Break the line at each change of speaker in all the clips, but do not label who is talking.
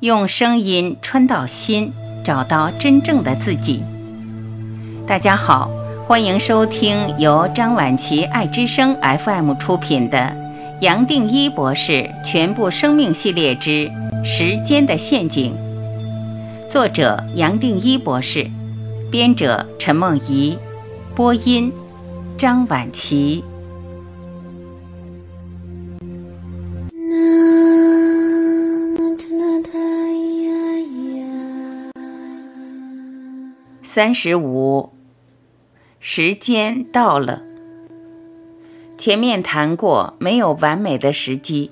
用声音穿到心，找到真正的自己。大家好，欢迎收听由张晚琪爱之声 FM 出品的《杨定一博士全部生命系列之时间的陷阱》，作者杨定一博士，编者陈梦怡，播音张晚琪。三十五，时间到了。前面谈过，没有完美的时机。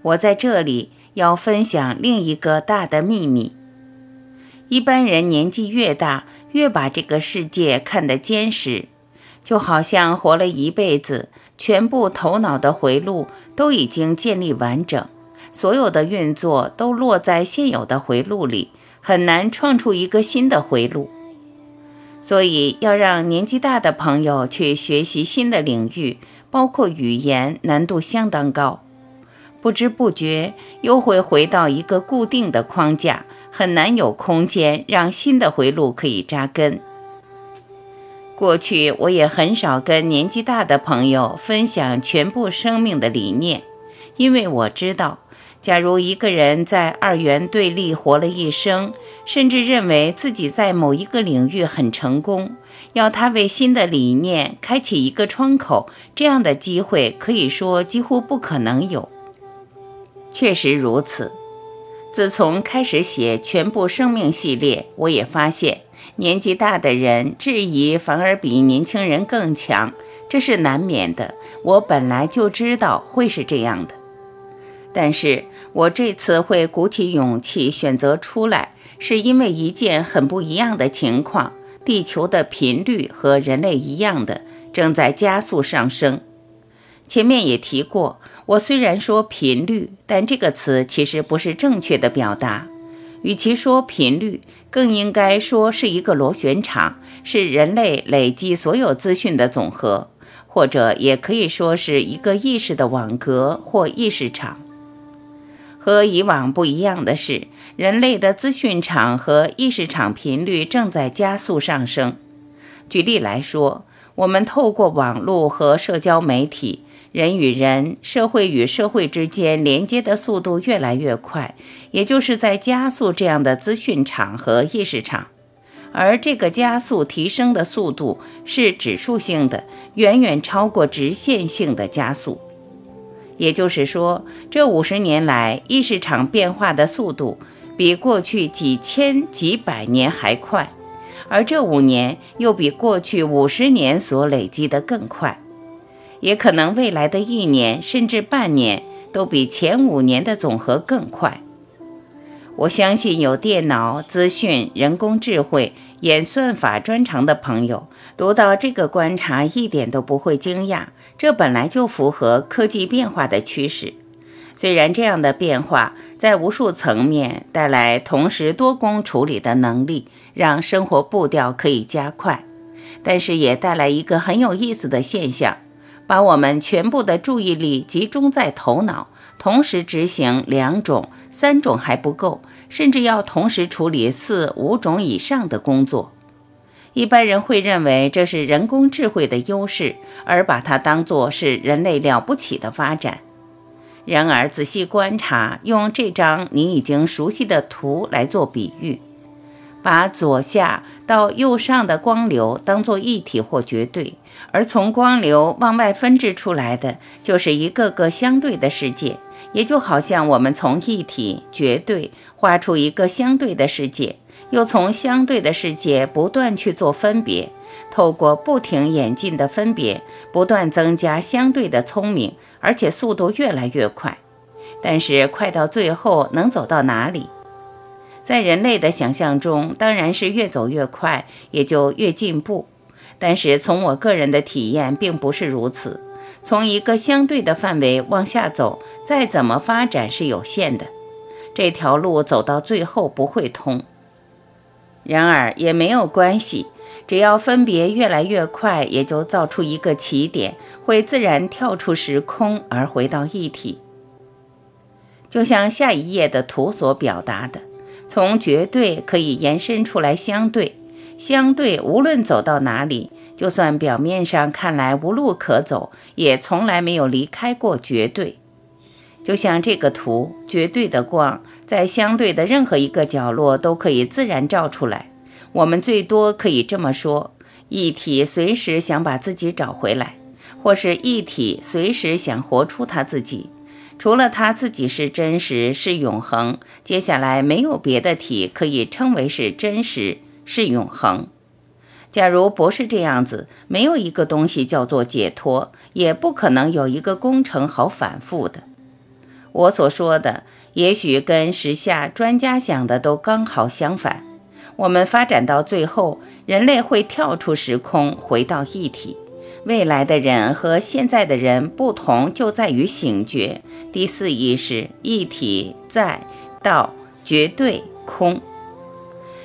我在这里要分享另一个大的秘密。一般人年纪越大，越把这个世界看得坚实，就好像活了一辈子，全部头脑的回路都已经建立完整，所有的运作都落在现有的回路里，很难创出一个新的回路。所以，要让年纪大的朋友去学习新的领域，包括语言，难度相当高。不知不觉又会回到一个固定的框架，很难有空间让新的回路可以扎根。过去我也很少跟年纪大的朋友分享全部生命的理念，因为我知道。假如一个人在二元对立活了一生，甚至认为自己在某一个领域很成功，要他为新的理念开启一个窗口，这样的机会可以说几乎不可能有。确实如此。自从开始写全部生命系列，我也发现年纪大的人质疑反而比年轻人更强，这是难免的。我本来就知道会是这样的。但是我这次会鼓起勇气选择出来，是因为一件很不一样的情况：地球的频率和人类一样的正在加速上升。前面也提过，我虽然说频率，但这个词其实不是正确的表达。与其说频率，更应该说是一个螺旋场，是人类累积所有资讯的总和，或者也可以说是一个意识的网格或意识场。和以往不一样的是，人类的资讯场和意识场频率正在加速上升。举例来说，我们透过网络和社交媒体，人与人、社会与社会之间连接的速度越来越快，也就是在加速这样的资讯场和意识场。而这个加速提升的速度是指数性的，远远超过直线性的加速。也就是说，这五十年来意识场变化的速度比过去几千几百年还快，而这五年又比过去五十年所累积的更快，也可能未来的一年甚至半年都比前五年的总和更快。我相信有电脑、资讯、人工智慧、演算法专长的朋友，读到这个观察一点都不会惊讶。这本来就符合科技变化的趋势。虽然这样的变化在无数层面带来同时多工处理的能力，让生活步调可以加快，但是也带来一个很有意思的现象：把我们全部的注意力集中在头脑。同时执行两种、三种还不够，甚至要同时处理四五种以上的工作。一般人会认为这是人工智慧的优势，而把它当作是人类了不起的发展。然而，仔细观察，用这张你已经熟悉的图来做比喻。把左下到右上的光流当作一体或绝对，而从光流往外分支出来的就是一个个相对的世界，也就好像我们从一体绝对画出一个相对的世界，又从相对的世界不断去做分别，透过不停演进的分别，不断增加相对的聪明，而且速度越来越快。但是快到最后能走到哪里？在人类的想象中，当然是越走越快，也就越进步。但是从我个人的体验，并不是如此。从一个相对的范围往下走，再怎么发展是有限的，这条路走到最后不会通。然而也没有关系，只要分别越来越快，也就造出一个起点，会自然跳出时空而回到一体。就像下一页的图所表达的，从绝对可以延伸出来相对，相对无论走到哪里，就算表面上看来无路可走，也从来没有离开过绝对。就像这个图，绝对的光在相对的任何一个角落都可以自然照出来。我们最多可以这么说：一体随时想把自己找回来，或是一体随时想活出他自己。除了他自己是真实、是永恒，接下来没有别的体可以称为是真实、是永恒。假如不是这样子，没有一个东西叫做解脱，也不可能有一个工程好反复的。我所说的，也许跟时下专家想的都刚好相反。我们发展到最后，人类会跳出时空，回到一体。未来的人和现在的人不同，就在于醒觉。第四意识一体在道绝对空，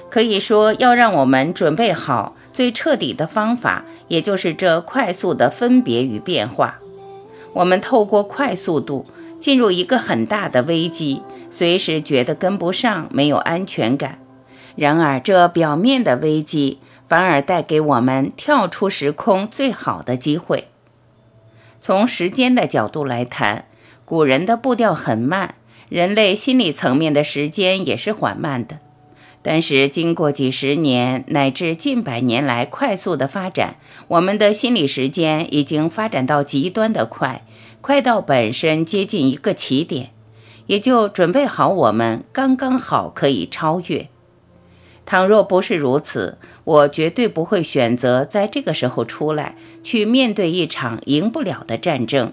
可以说要让我们准备好最彻底的方法，也就是这快速的分别与变化。我们透过快速度进入一个很大的危机，随时觉得跟不上，没有安全感。然而，这表面的危机。反而带给我们跳出时空最好的机会。从时间的角度来谈，古人的步调很慢，人类心理层面的时间也是缓慢的。但是经过几十年乃至近百年来快速的发展，我们的心理时间已经发展到极端的快，快到本身接近一个起点，也就准备好我们刚刚好可以超越。倘若不是如此，我绝对不会选择在这个时候出来，去面对一场赢不了的战争，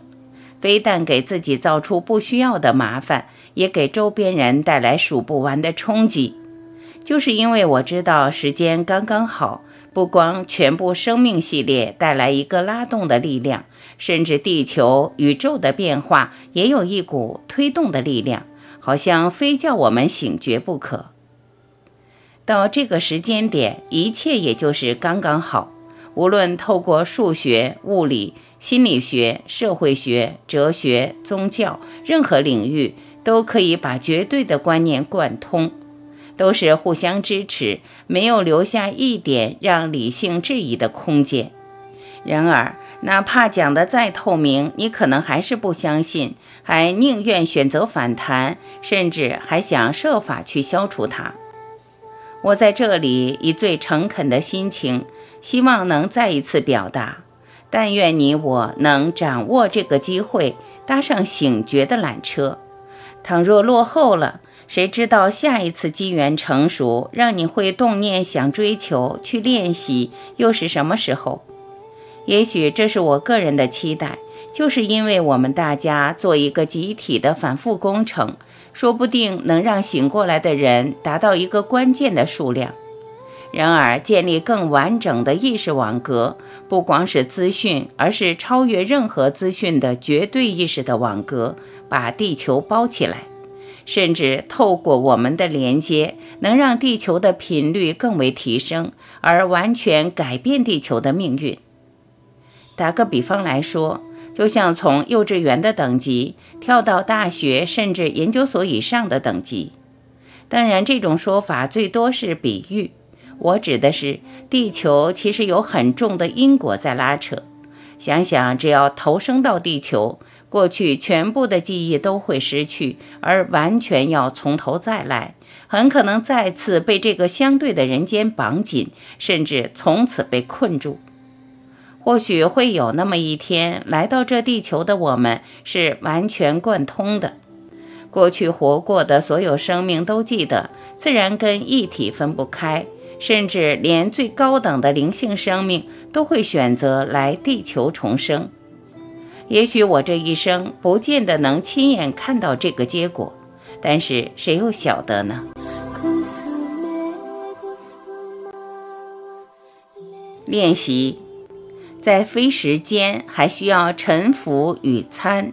非但给自己造出不需要的麻烦，也给周边人带来数不完的冲击。就是因为我知道时间刚刚好，不光全部生命系列带来一个拉动的力量，甚至地球、宇宙的变化也有一股推动的力量，好像非叫我们醒觉不可。到这个时间点，一切也就是刚刚好。无论透过数学、物理、心理学、社会学、哲学、宗教，任何领域都可以把绝对的观念贯通，都是互相支持，没有留下一点让理性质疑的空间。然而，哪怕讲得再透明，你可能还是不相信，还宁愿选择反弹，甚至还想设法去消除它。我在这里以最诚恳的心情，希望能再一次表达：但愿你我能掌握这个机会，搭上醒觉的缆车。倘若落后了，谁知道下一次机缘成熟，让你会动念想追求、去练习，又是什么时候？也许这是我个人的期待，就是因为我们大家做一个集体的反复工程。说不定能让醒过来的人达到一个关键的数量。然而，建立更完整的意识网格，不光是资讯，而是超越任何资讯的绝对意识的网格，把地球包起来，甚至透过我们的连接，能让地球的频率更为提升，而完全改变地球的命运。打个比方来说。就像从幼稚园的等级跳到大学甚至研究所以上的等级，当然这种说法最多是比喻。我指的是地球其实有很重的因果在拉扯。想想，只要投生到地球，过去全部的记忆都会失去，而完全要从头再来，很可能再次被这个相对的人间绑紧，甚至从此被困住。或许会有那么一天，来到这地球的我们是完全贯通的。过去活过的所有生命都记得，自然跟一体分不开，甚至连最高等的灵性生命都会选择来地球重生。也许我这一生不见得能亲眼看到这个结果，但是谁又晓得呢？练习。在非时间，还需要沉浮与参。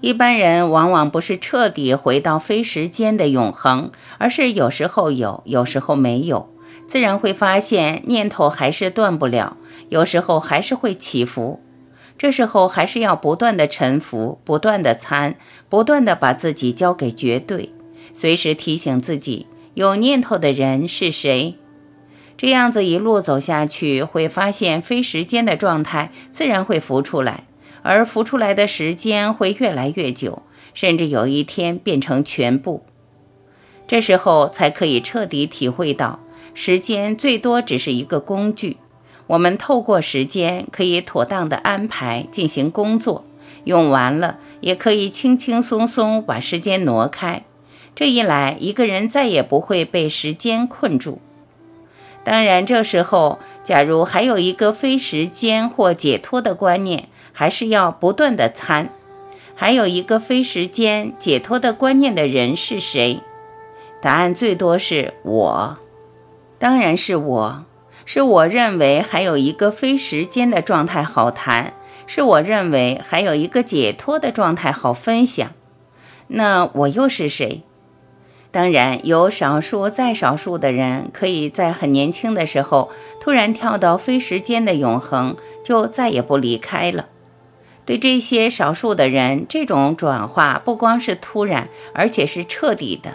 一般人往往不是彻底回到非时间的永恒，而是有时候有，有时候没有。自然会发现念头还是断不了，有时候还是会起伏。这时候还是要不断的沉浮，不断的参，不断的把自己交给绝对，随时提醒自己，有念头的人是谁。这样子一路走下去，会发现非时间的状态自然会浮出来，而浮出来的时间会越来越久，甚至有一天变成全部。这时候才可以彻底体会到，时间最多只是一个工具。我们透过时间可以妥当的安排进行工作，用完了也可以轻轻松松把时间挪开。这一来，一个人再也不会被时间困住。当然，这时候假如还有一个非时间或解脱的观念，还是要不断的参。还有一个非时间解脱的观念的人是谁？答案最多是我，当然是我。是我认为还有一个非时间的状态好谈，是我认为还有一个解脱的状态好分享。那我又是谁？当然有少数再少数的人，可以在很年轻的时候突然跳到非时间的永恒，就再也不离开了。对这些少数的人，这种转化不光是突然，而且是彻底的。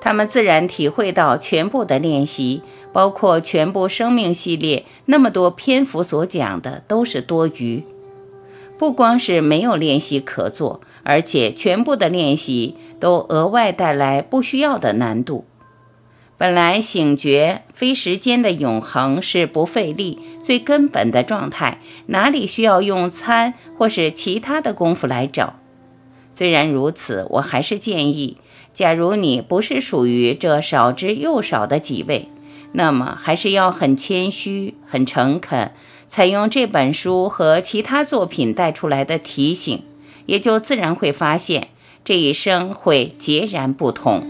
他们自然体会到全部的练习。包括全部生命系列那么多篇幅所讲的都是多余，不光是没有练习可做，而且全部的练习都额外带来不需要的难度。本来醒觉非时间的永恒是不费力、最根本的状态，哪里需要用餐或是其他的功夫来找？虽然如此，我还是建议，假如你不是属于这少之又少的几位。那么还是要很谦虚、很诚恳，采用这本书和其他作品带出来的提醒，也就自然会发现这一生会截然不同。